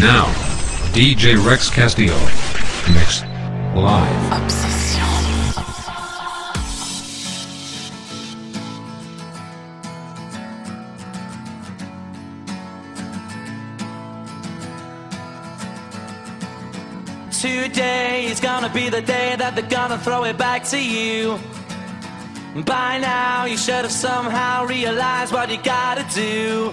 Now, DJ Rex Castillo. Mix. Live. Obsession. Today is gonna be the day that they're gonna throw it back to you. By now, you should have somehow realized what you gotta do.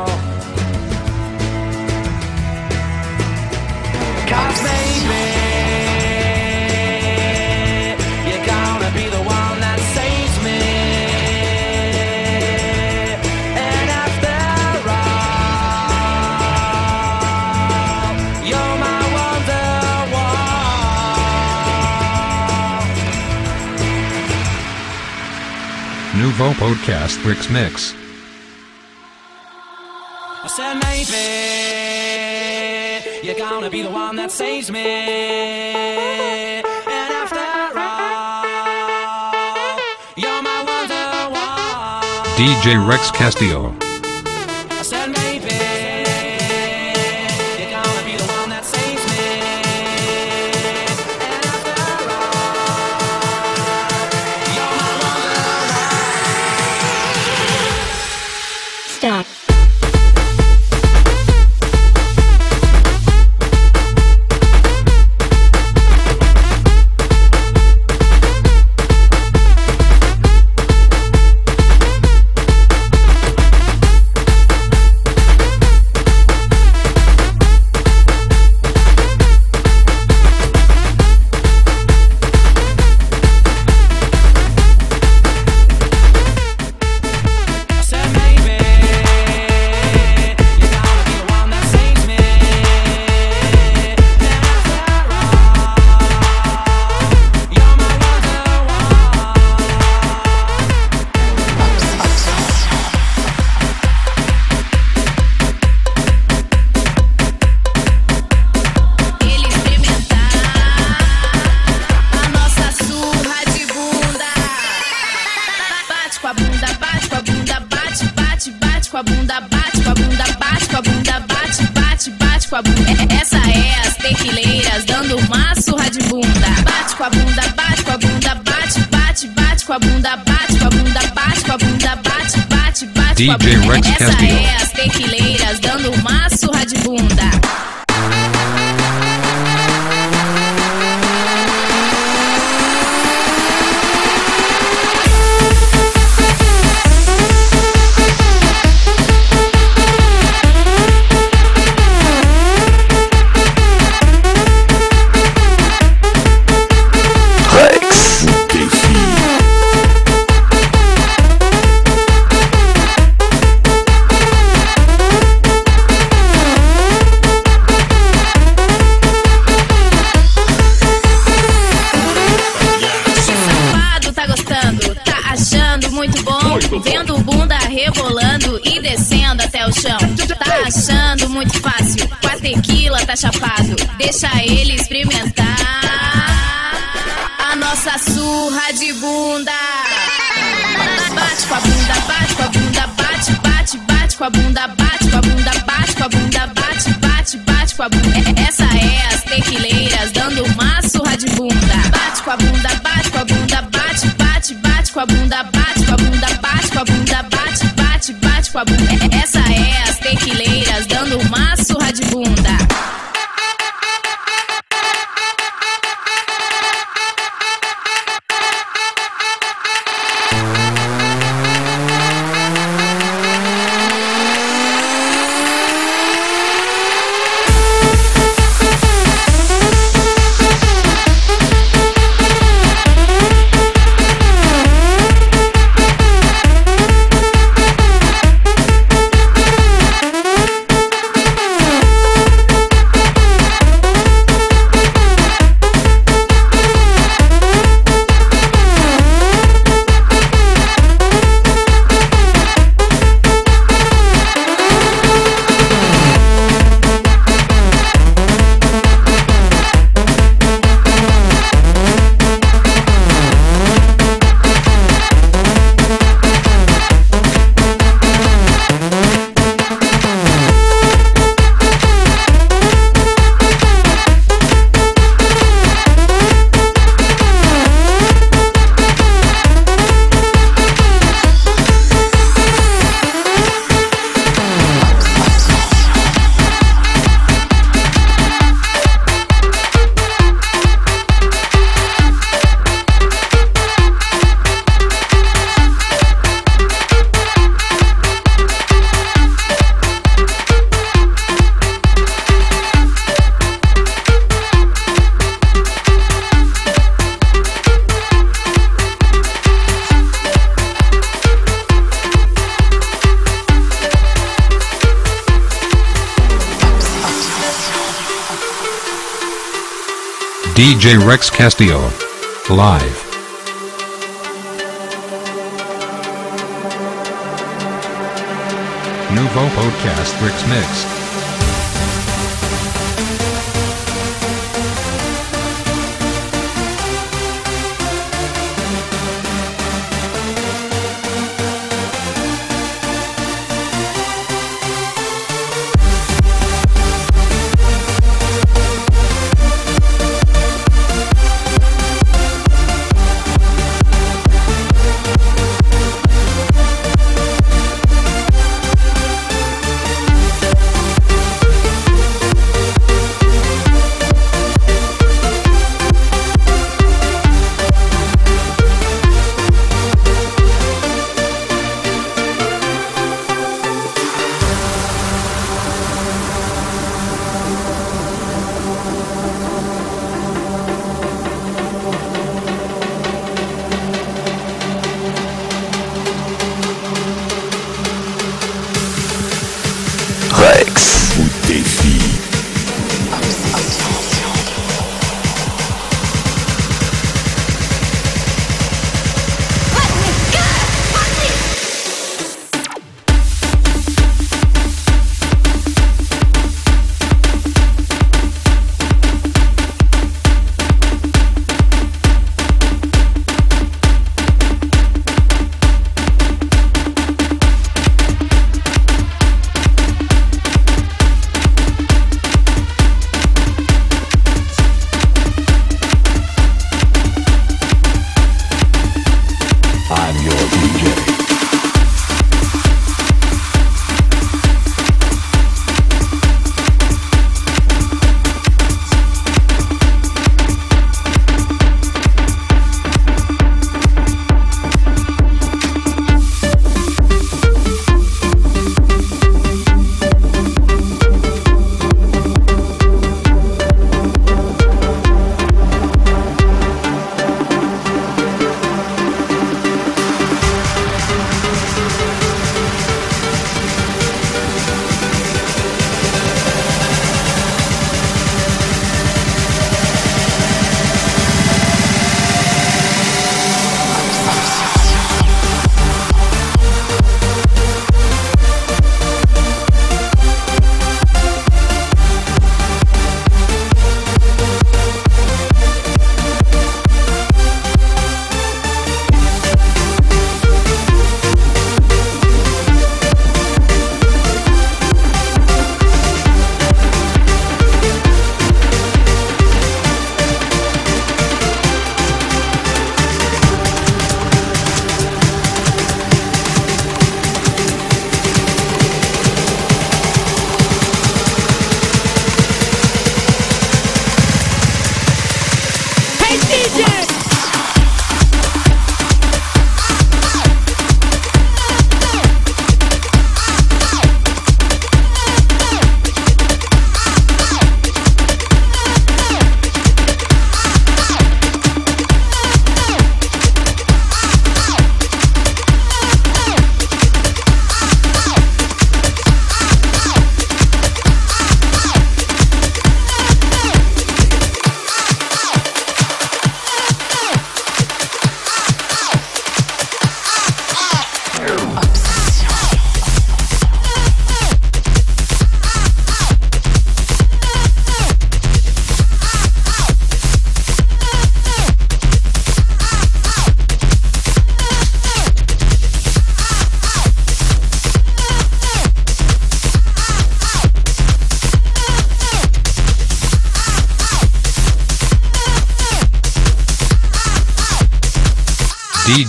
Cause maybe you're gonna be the one that saves me. And after all, you're my wonderwall. Nouveau podcast Bricks Mix. I said maybe gonna be the one that saves me. And after all, you're my wonderwall. DJ Rex Castillo. Tá chapado. Deixa ele experimentar a nossa surra de bunda. Bate com a bunda, bate com a bunda, bate, bate, bate com a bunda, bate com a bunda, bate com a bunda, bate, bate, bate com a bunda. Essa é as tequileiras dando uma surra de bunda. Bate com a bunda, bate com a bunda, bate, bate, bate com a bunda, bate com a bunda, bate com a bunda, bate, bate, bate com a bunda. Essa é Rex Castillo. Live. Nouveau Podcast Bricks Mix.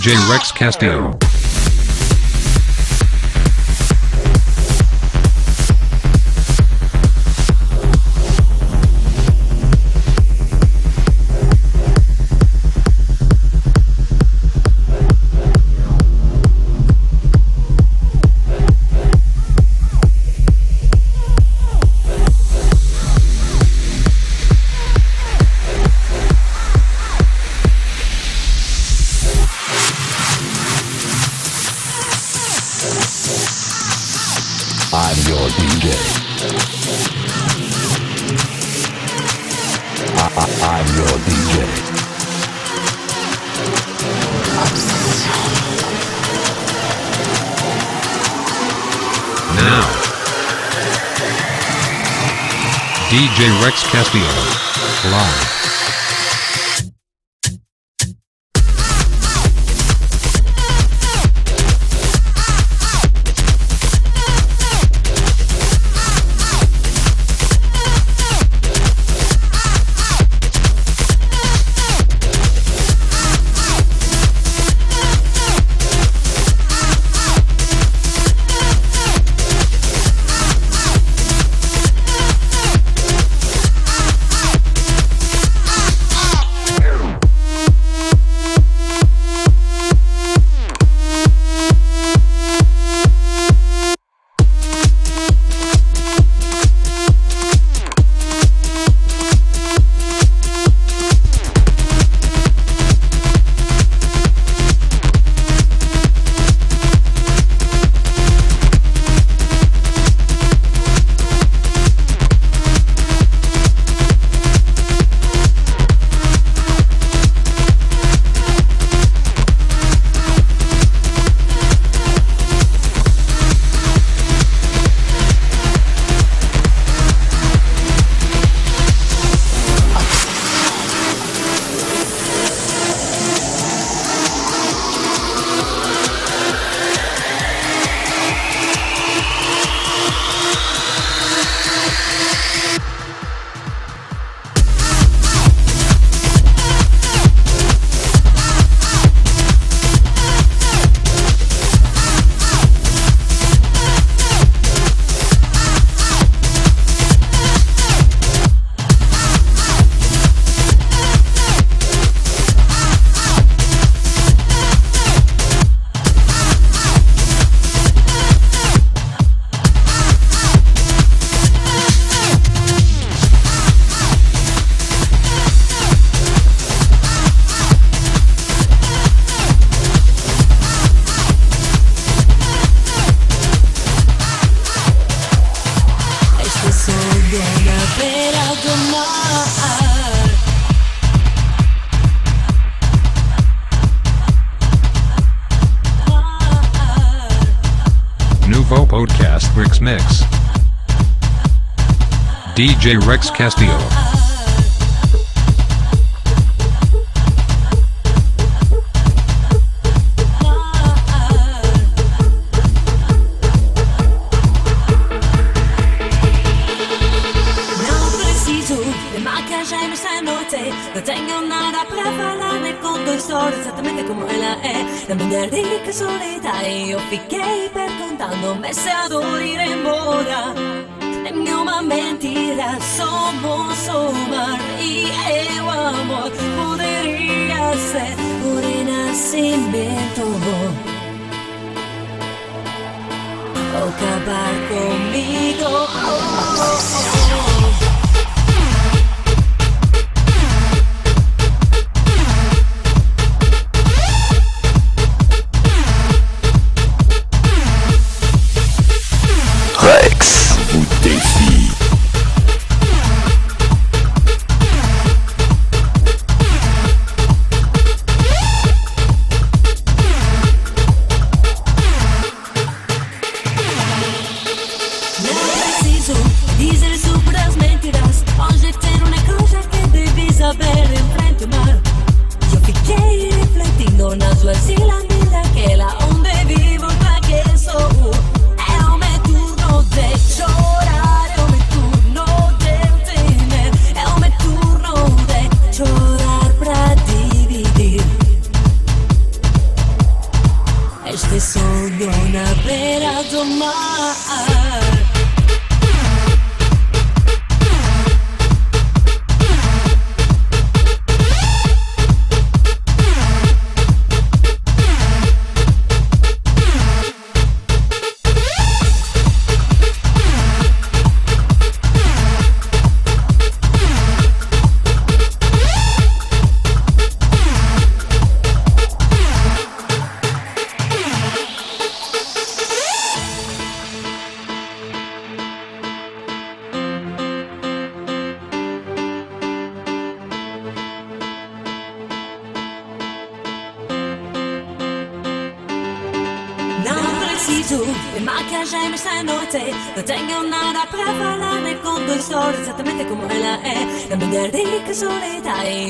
DJ Rex Castillo. Rex Castillo. Live. DJ Rex Castillo. Comigo Rex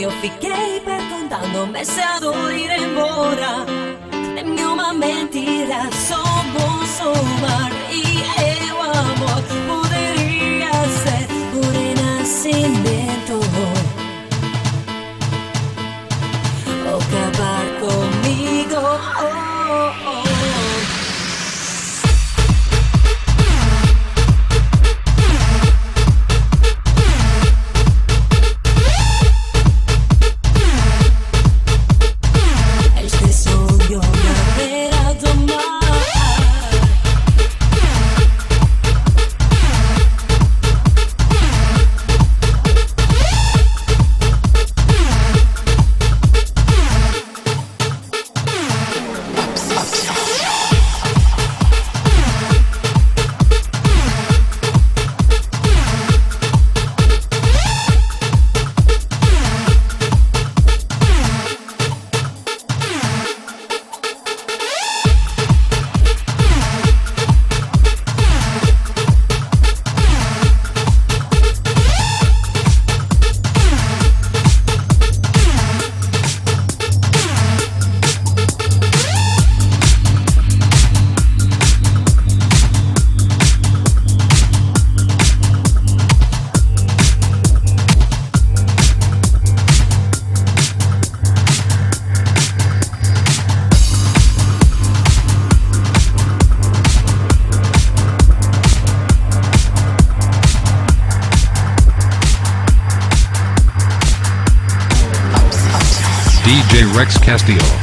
io fiquei perguntando-me se a dor irá embora Nenhuma mentira Só bom somar E eu amor Poderia ser o renascimento Rex Castillo.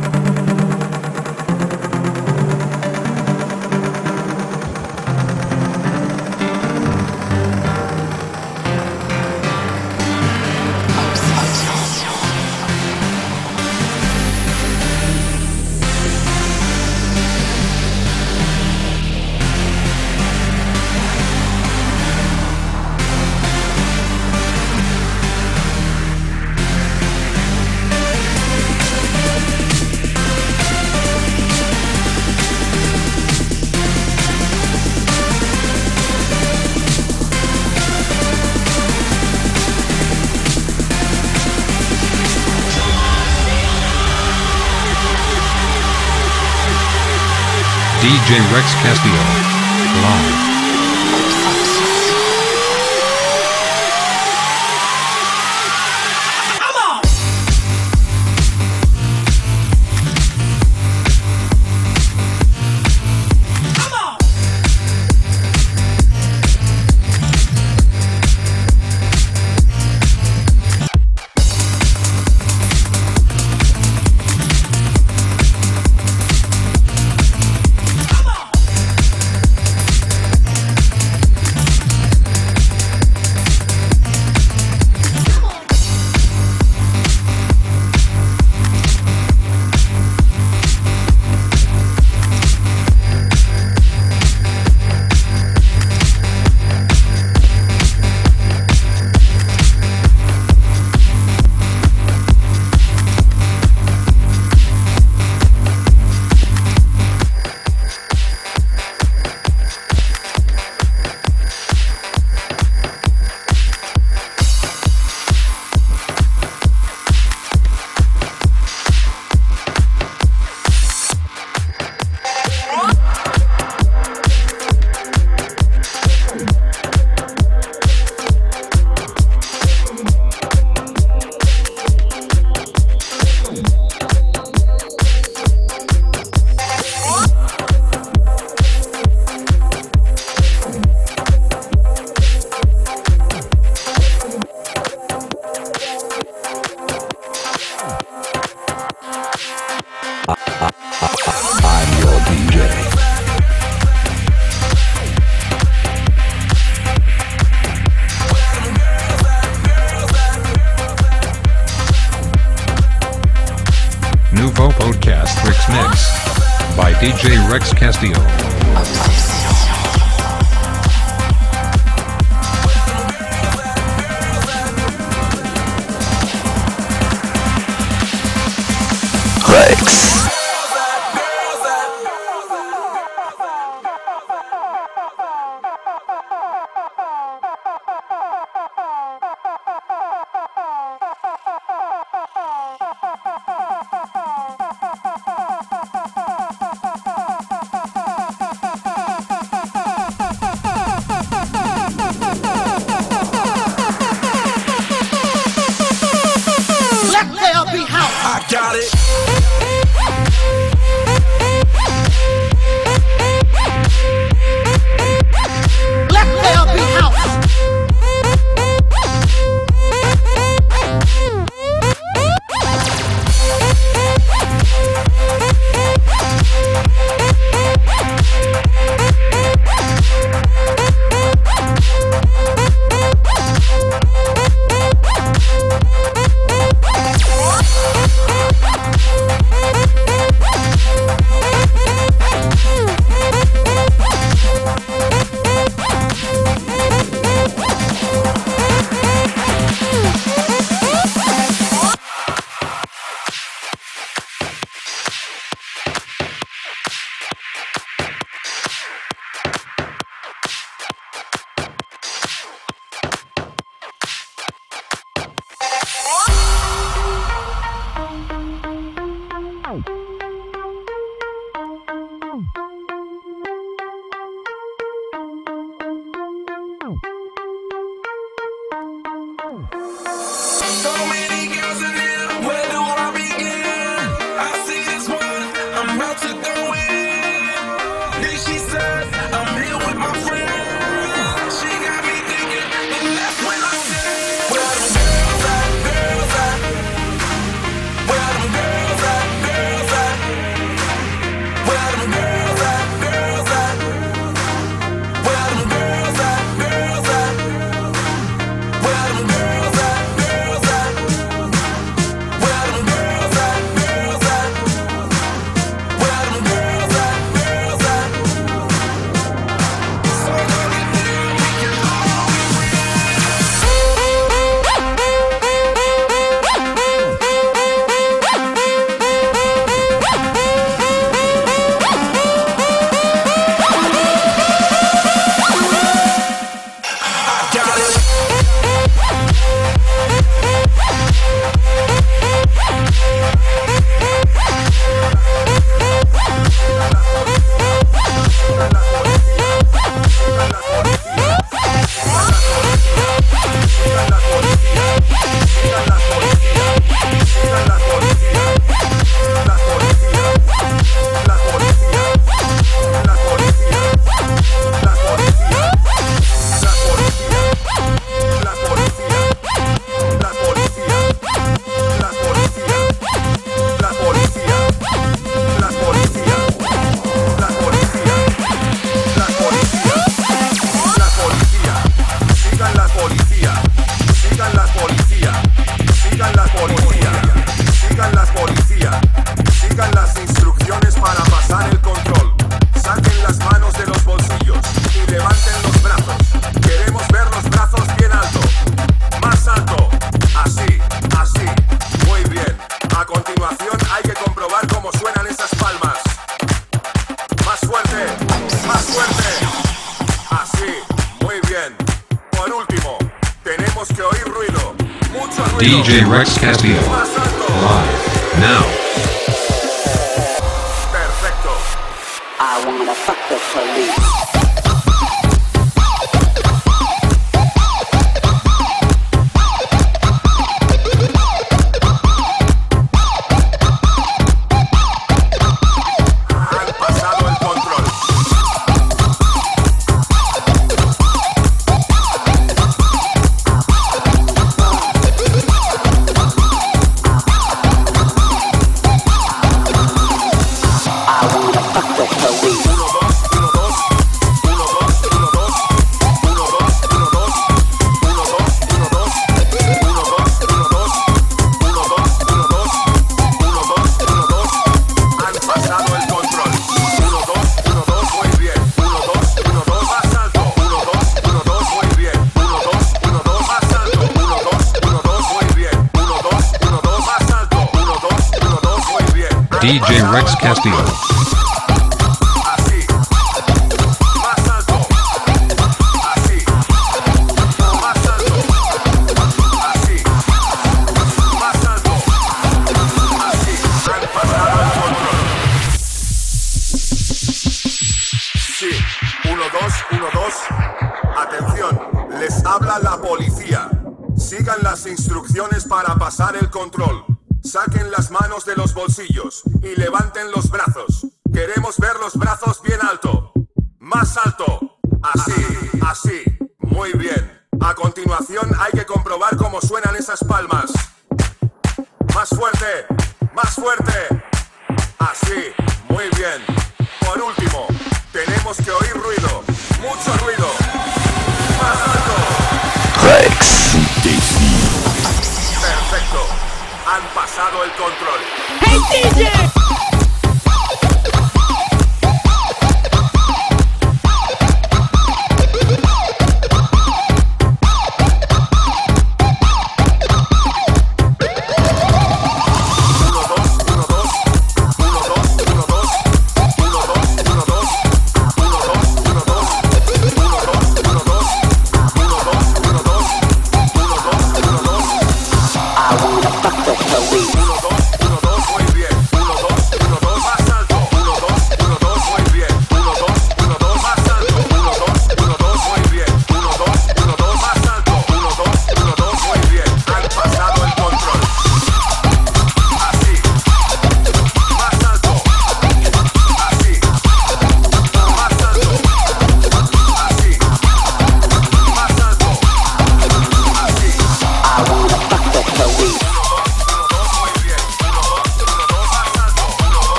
DJ Rex Castillo.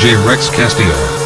DJ Rex Castillo.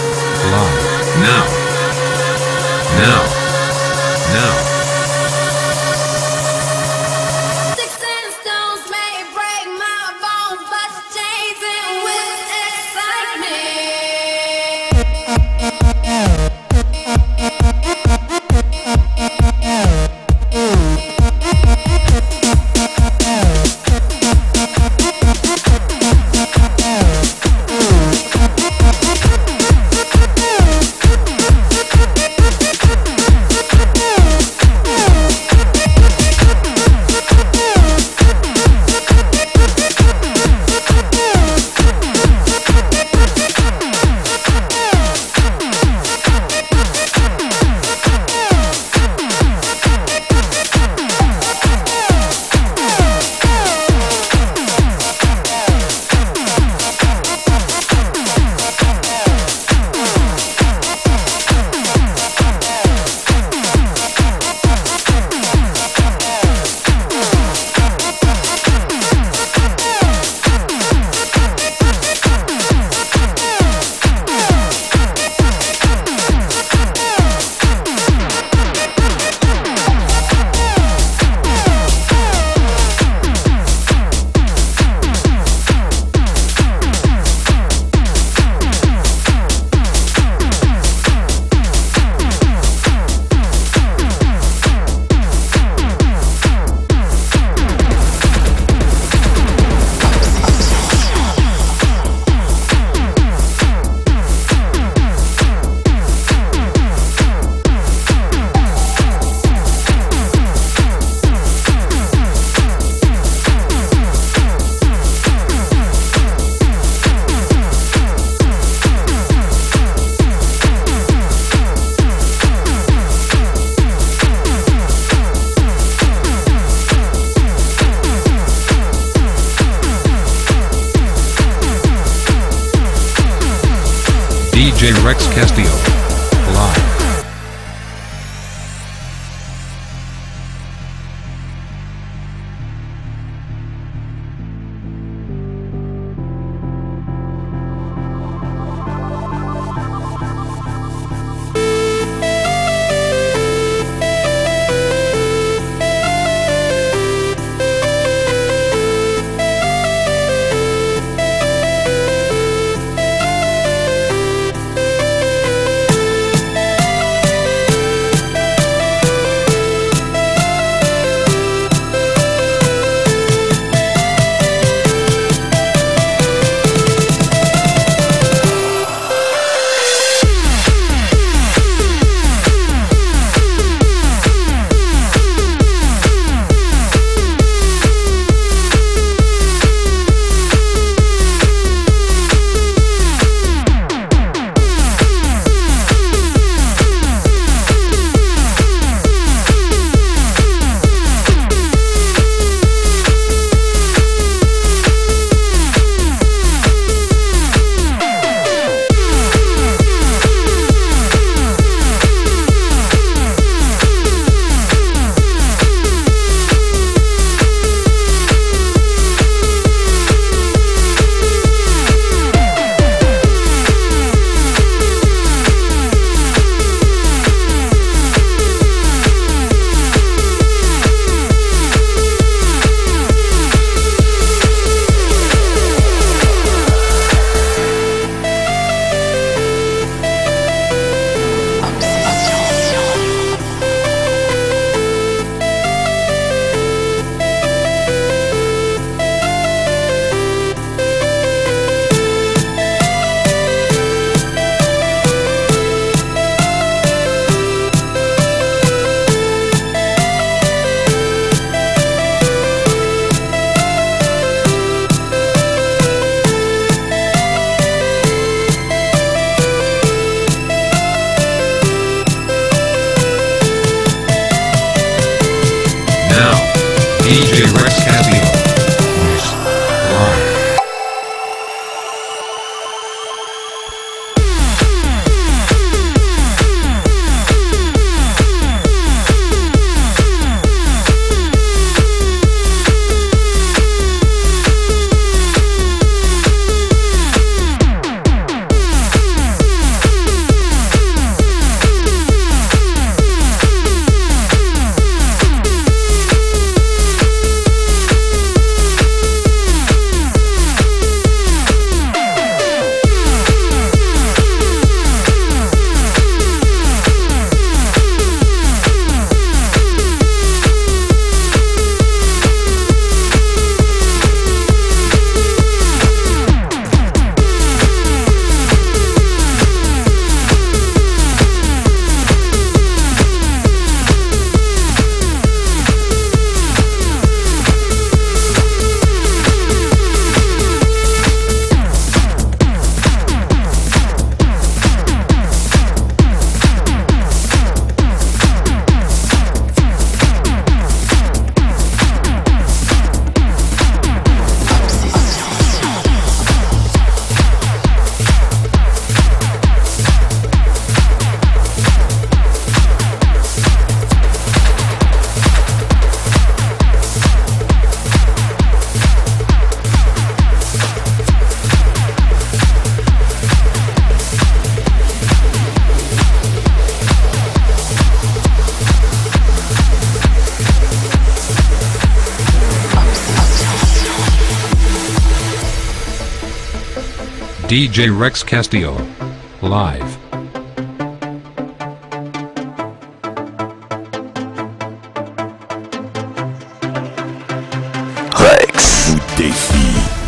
DJ Rex Castillo. Live. Rex. O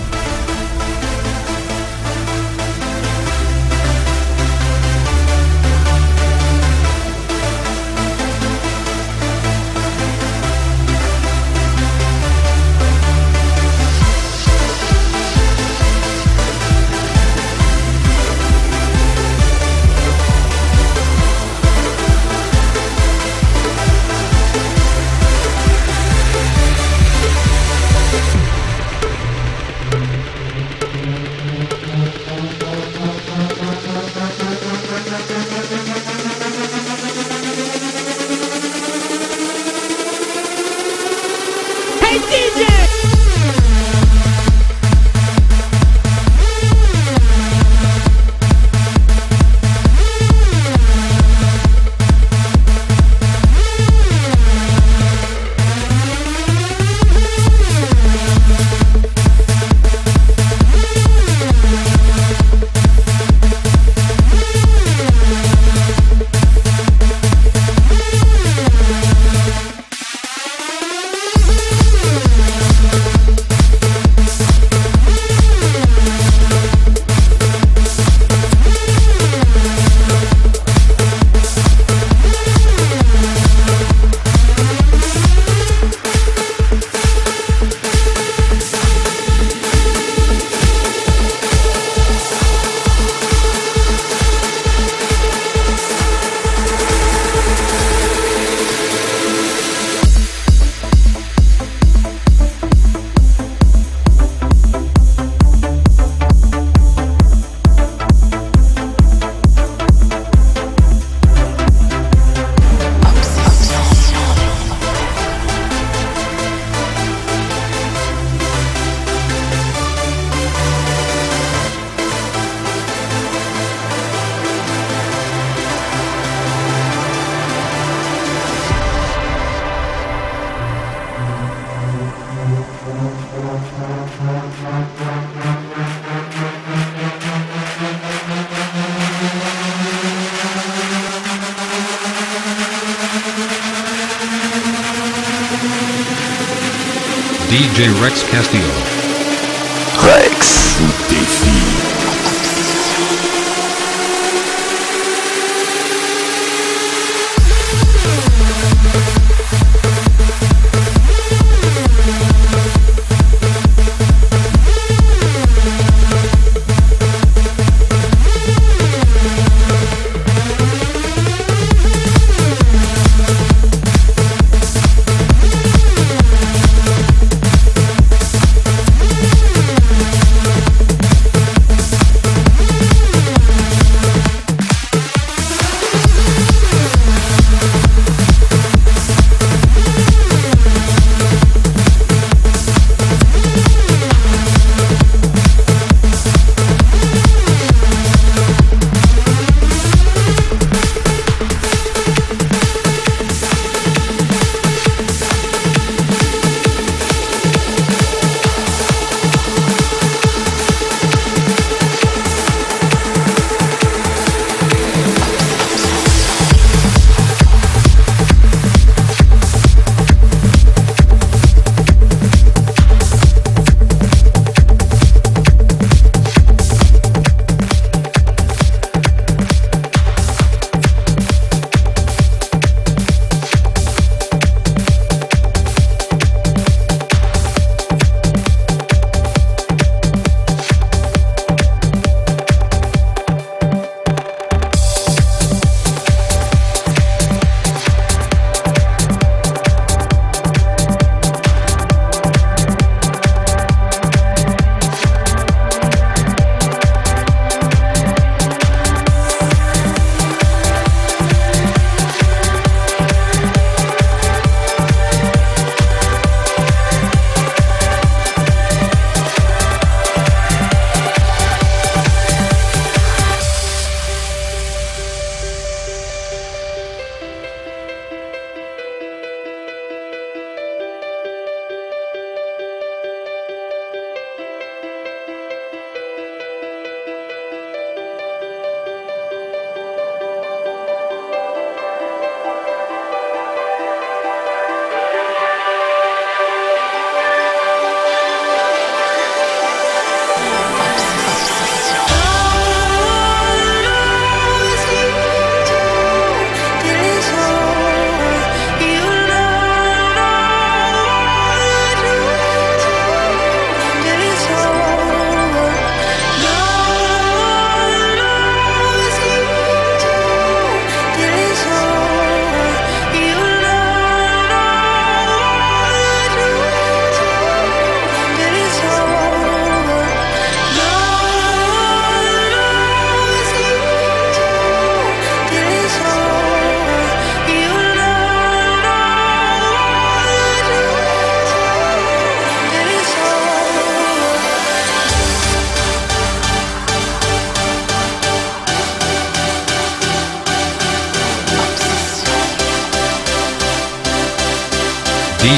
DJ Rex Castillo.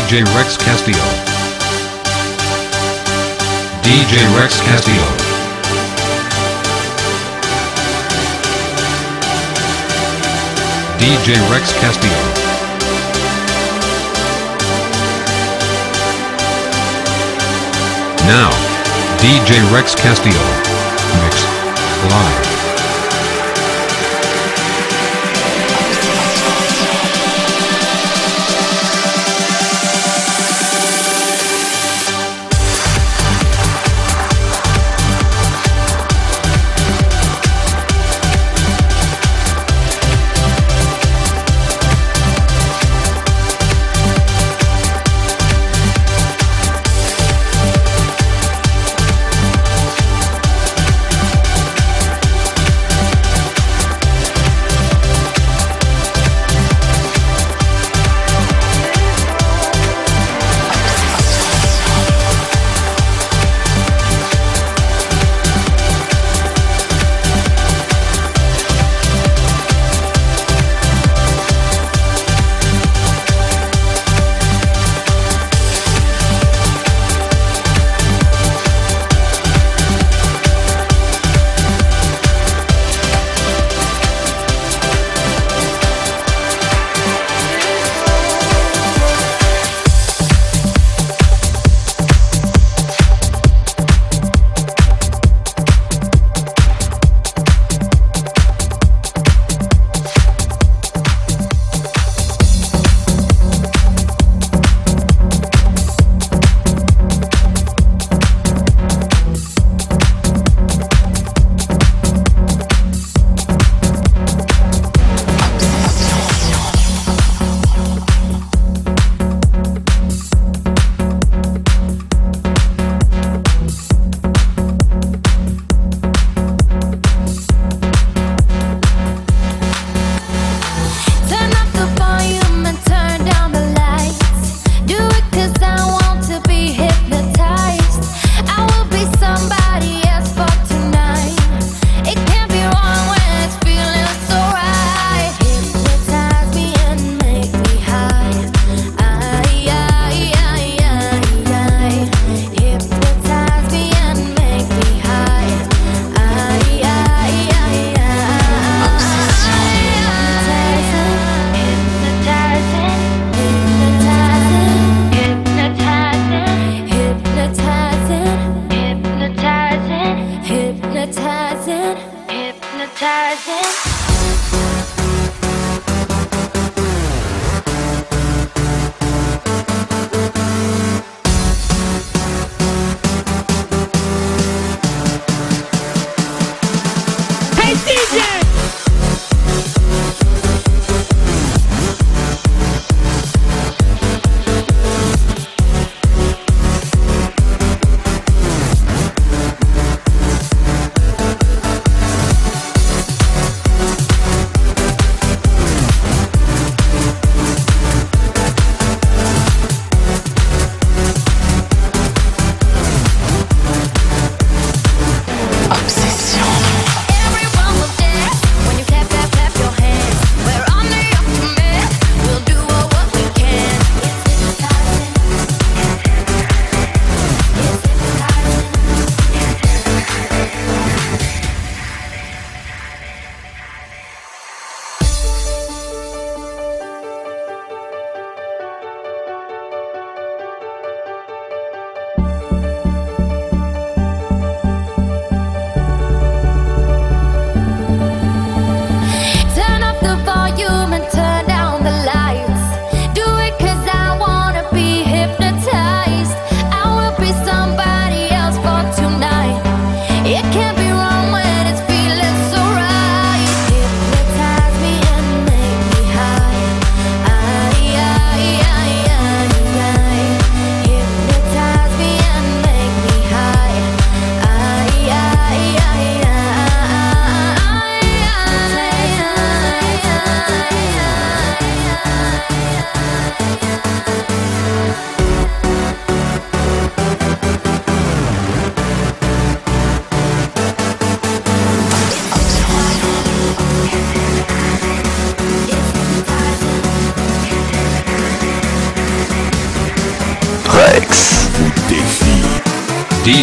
DJ Rex Castillo. DJ Rex Castillo. DJ Rex Castillo. Now, DJ Rex Castillo. Mix. Live.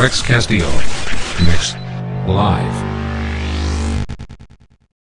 Rex Castillo.